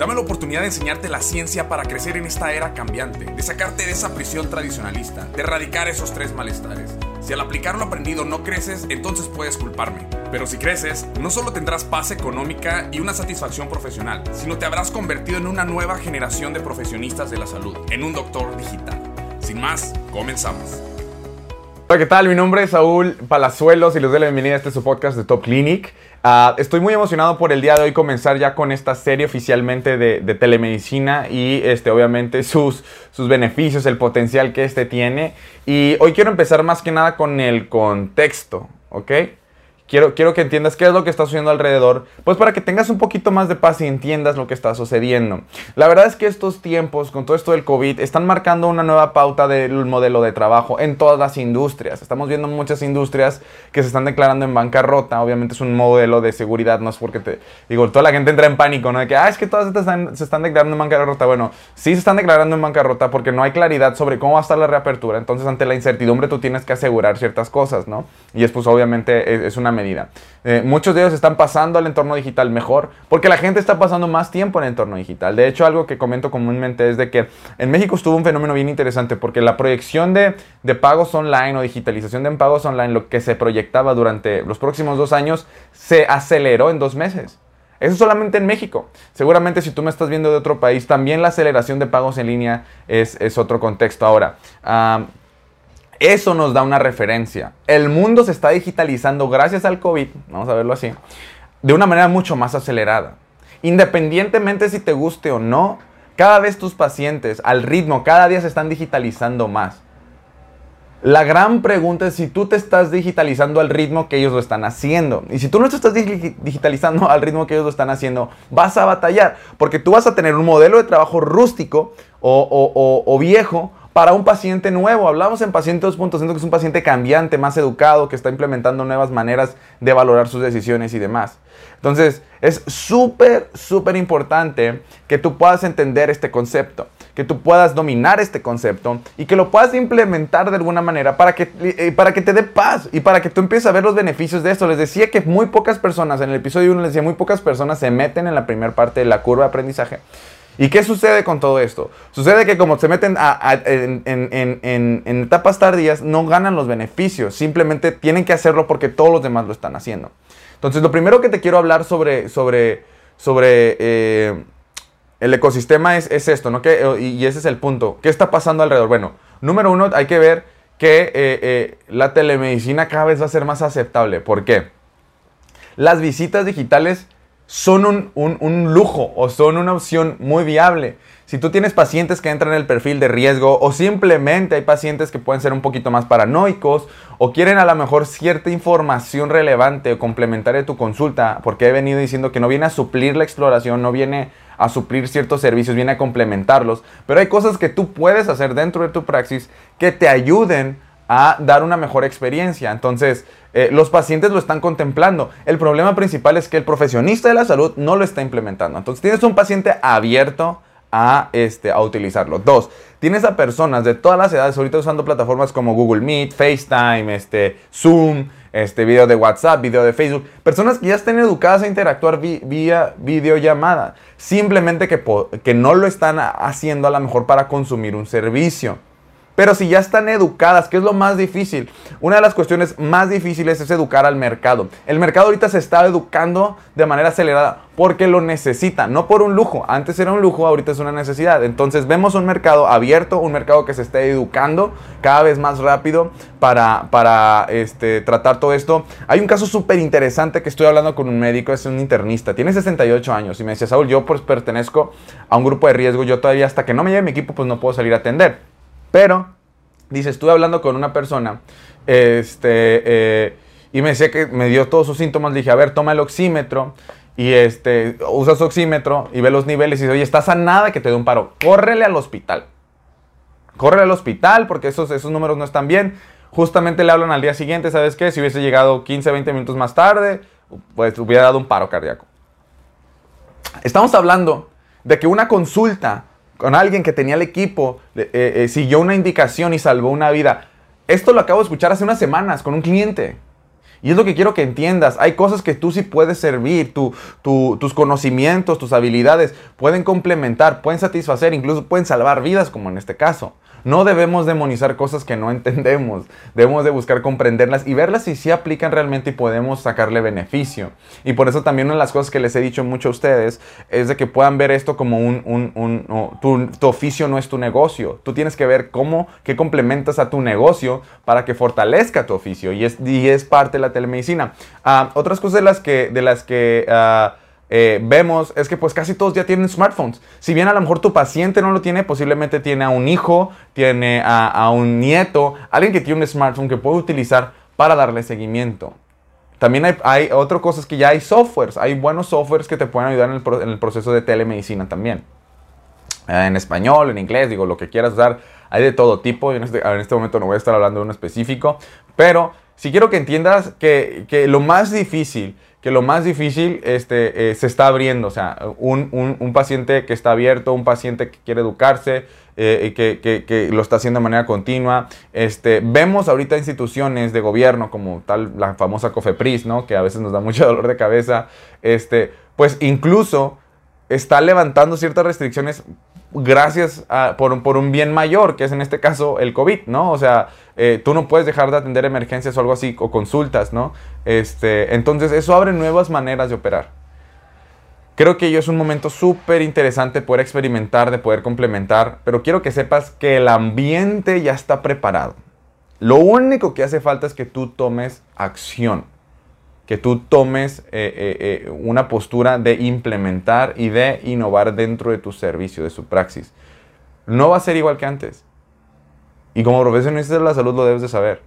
Dame la oportunidad de enseñarte la ciencia para crecer en esta era cambiante, de sacarte de esa prisión tradicionalista, de erradicar esos tres malestares. Si al aplicar lo aprendido no creces, entonces puedes culparme. Pero si creces, no solo tendrás paz económica y una satisfacción profesional, sino te habrás convertido en una nueva generación de profesionistas de la salud, en un doctor digital. Sin más, comenzamos. Hola, ¿qué tal? Mi nombre es Saúl Palazuelos y les doy la bienvenida a este su podcast de Top Clinic. Uh, estoy muy emocionado por el día de hoy comenzar ya con esta serie oficialmente de, de telemedicina y este, obviamente sus, sus beneficios, el potencial que este tiene. Y hoy quiero empezar más que nada con el contexto, ¿ok? Quiero, quiero que entiendas qué es lo que está sucediendo alrededor, pues para que tengas un poquito más de paz y entiendas lo que está sucediendo. La verdad es que estos tiempos, con todo esto del COVID, están marcando una nueva pauta del modelo de trabajo en todas las industrias. Estamos viendo muchas industrias que se están declarando en bancarrota. Obviamente es un modelo de seguridad, no es porque te digo, toda la gente entra en pánico, ¿no? De que, ah, es que todas estas están, se están declarando en bancarrota. Bueno, sí se están declarando en bancarrota porque no hay claridad sobre cómo va a estar la reapertura. Entonces, ante la incertidumbre, tú tienes que asegurar ciertas cosas, ¿no? Y es pues obviamente es, es una medida. Eh, muchos de ellos están pasando al entorno digital mejor porque la gente está pasando más tiempo en el entorno digital. De hecho, algo que comento comúnmente es de que en México estuvo un fenómeno bien interesante porque la proyección de, de pagos online o digitalización de pagos online, lo que se proyectaba durante los próximos dos años, se aceleró en dos meses. Eso solamente en México. Seguramente si tú me estás viendo de otro país, también la aceleración de pagos en línea es, es otro contexto. Ahora, um, eso nos da una referencia. El mundo se está digitalizando gracias al COVID, vamos a verlo así, de una manera mucho más acelerada. Independientemente si te guste o no, cada vez tus pacientes al ritmo, cada día se están digitalizando más. La gran pregunta es si tú te estás digitalizando al ritmo que ellos lo están haciendo. Y si tú no te estás digitalizando al ritmo que ellos lo están haciendo, vas a batallar. Porque tú vas a tener un modelo de trabajo rústico o, o, viejo para un paciente nuevo. Hablamos en paciente 2.0 que es un paciente cambiante, más educado, que está implementando nuevas maneras de valorar sus decisiones y demás. Entonces, es súper, súper importante que tú puedas entender este concepto, que tú puedas dominar este concepto y que lo puedas implementar de alguna manera para que, eh, para que te dé paz y para que tú empieces a ver los beneficios de esto. Les decía que muy pocas personas, en el episodio 1 les decía, muy pocas personas se meten en la primera parte de la curva de aprendizaje. ¿Y qué sucede con todo esto? Sucede que como se meten en, etapas tardías, no ganan los beneficios. Simplemente tienen que hacerlo porque todos los demás lo están haciendo. Entonces, lo primero que te quiero hablar sobre, sobre, sobre eh, el ecosistema es, es esto, ¿no? Que, y ese es el punto. ¿Qué está pasando alrededor? Bueno, número uno, hay que ver que eh, eh, la telemedicina cada vez va a ser más aceptable. ¿Por qué? Las visitas digitales son un, un, un, lujo o son una opción muy viable. Si tú tienes pacientes que entran en el perfil de riesgo o simplemente hay pacientes que pueden ser un poquito más paranoicos o quieren a lo mejor cierta información relevante o complementaria de tu consulta, porque he venido diciendo que no viene a suplir la exploración, no viene a suplir ciertos servicios, viene a complementarlos, pero hay cosas que tú puedes hacer dentro de tu praxis que te ayuden a dar una mejor experiencia. Entonces, eh, los pacientes lo están contemplando. El problema principal es que el profesionista de la salud no lo está implementando. Entonces, tienes un paciente abierto a, este, a utilizarlo. Dos, tienes a personas de todas las edades ahorita usando plataformas como Google Meet, FaceTime, este, Zoom, este, video de WhatsApp, video de Facebook. Personas que ya estén educadas a interactuar vía videollamada. Simplemente que, que no lo están haciendo a lo mejor para consumir un servicio. Pero si ya están educadas, ¿qué es lo más difícil? Una de las cuestiones más difíciles es educar al mercado. El mercado ahorita se está educando de manera acelerada porque lo necesita, no por un lujo. Antes era un lujo, ahorita es una necesidad. Entonces vemos un mercado abierto, un mercado que se está educando cada vez más rápido para, para este, tratar todo esto. Hay un caso súper interesante que estoy hablando con un médico, es un internista, tiene 68 años y me decía, Saúl, yo pues pertenezco a un grupo de riesgo, yo todavía hasta que no me lleve mi equipo pues no puedo salir a atender. Pero, dice, estuve hablando con una persona este, eh, y me decía que me dio todos sus síntomas. Le dije, a ver, toma el oxímetro. y este, usas oxímetro y ve los niveles y dice, oye, estás a nada que te dé un paro, córrele al hospital. Córrele al hospital porque esos, esos números no están bien. Justamente le hablan al día siguiente, ¿sabes qué? Si hubiese llegado 15, 20 minutos más tarde, pues hubiera dado un paro cardíaco. Estamos hablando de que una consulta con alguien que tenía el equipo eh, eh, siguió una indicación y salvó una vida. Esto lo acabo de escuchar hace unas semanas con un cliente. Y es lo que quiero que entiendas. Hay cosas que tú sí puedes servir, tus conocimientos, tus habilidades pueden complementar, pueden satisfacer, incluso pueden salvar vidas, como en este caso. No debemos demonizar cosas que no entendemos. Debemos de buscar comprenderlas y verlas si sí aplican realmente y podemos sacarle beneficio. Y por eso también una de las cosas que les he dicho mucho a ustedes es de que puedan ver esto como un... tu, oficio no es tu negocio. Tú tienes que ver cómo, qué complementas a tu negocio para que fortalezca tu oficio. Y es, y es parte de la telemedicina. Ah, otras cosas de las que... De las que ah, eh, vemos es que pues casi todos ya tienen smartphones. Si bien a lo mejor tu paciente no lo tiene, posiblemente tiene a un hijo, tiene a, un nieto, alguien que tiene un smartphone que puede utilizar para darle seguimiento. También hay, hay otras cosas que ya hay softwares, hay buenos softwares que te pueden ayudar en el, proceso de telemedicina también. Eh, en español, en inglés, digo, lo que quieras usar, hay de todo tipo. En este, en este momento no voy a estar hablando de uno específico, pero si quiero que entiendas que, que lo más difícil que lo más difícil este, eh, se está abriendo. O sea, un, paciente que está abierto, un paciente que quiere educarse, eh, que, que, lo está haciendo de manera continua. Este, vemos ahorita instituciones de gobierno como tal la famosa COFEPRIS, ¿no? que a veces nos da mucho dolor de cabeza, este, pues incluso está levantando ciertas restricciones gracias por, un bien mayor, que es en este caso el COVID, ¿no? O sea, eh, tú no puedes dejar de atender emergencias o algo así, o consultas, ¿no? Este, entonces, eso abre nuevas maneras de operar. Creo que ello es un momento súper interesante poder experimentar, de poder complementar, pero quiero que sepas que el ambiente ya está preparado. Lo único que hace falta es que tú tomes acción que tú tomes eh, eh, eh, una postura de implementar y de innovar dentro de tu servicio, de su praxis. No va a ser igual que antes. Y como profesionista de la salud lo debes de saber.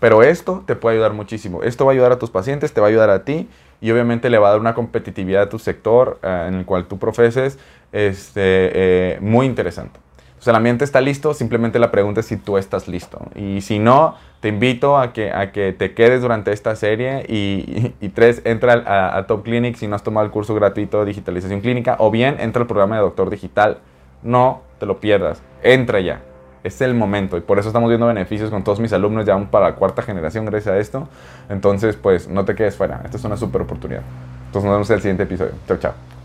Pero esto te puede ayudar muchísimo. Esto va a ayudar a tus pacientes, te va a ayudar a ti y obviamente le va a dar una competitividad a tu sector en el cual tú profeses este, muy interesante sea, el ambiente está listo, simplemente la pregunta es si tú estás listo. Y si no, te invito a que, a que te quedes durante esta serie. Y, tres, entra a, Top Clinic si no has tomado el curso gratuito de digitalización clínica. O bien, entra al programa de Doctor Digital. No te lo pierdas. Entra ya. Es el momento. Y por eso estamos viendo beneficios con todos mis alumnos ya para la cuarta generación gracias a esto. Entonces, pues no te quedes fuera. Esta es una súper oportunidad. Entonces nos vemos en el siguiente episodio. Chao, chao.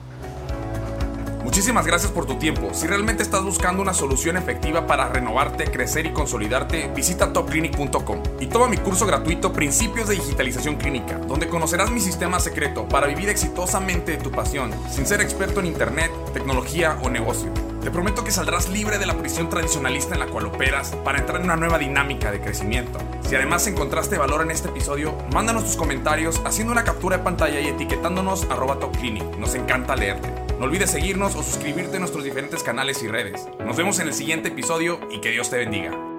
Muchísimas gracias por tu tiempo. Si realmente estás buscando una solución efectiva para renovarte, crecer y consolidarte, visita topclinic.com y toma mi curso gratuito Principios de Digitalización Clínica, donde conocerás mi sistema secreto para vivir exitosamente tu pasión, sin ser experto en Internet, tecnología o negocio. Te prometo que saldrás libre de la prisión tradicionalista en la cual operas para entrar en una nueva dinámica de crecimiento. Si además encontraste valor en este episodio, mándanos tus comentarios haciendo una captura de pantalla y etiquetándonos arroba topclinic. Nos encanta leerte. No olvides seguirnos o suscribirte a nuestros diferentes canales y redes. Nos vemos en el siguiente episodio y que Dios te bendiga.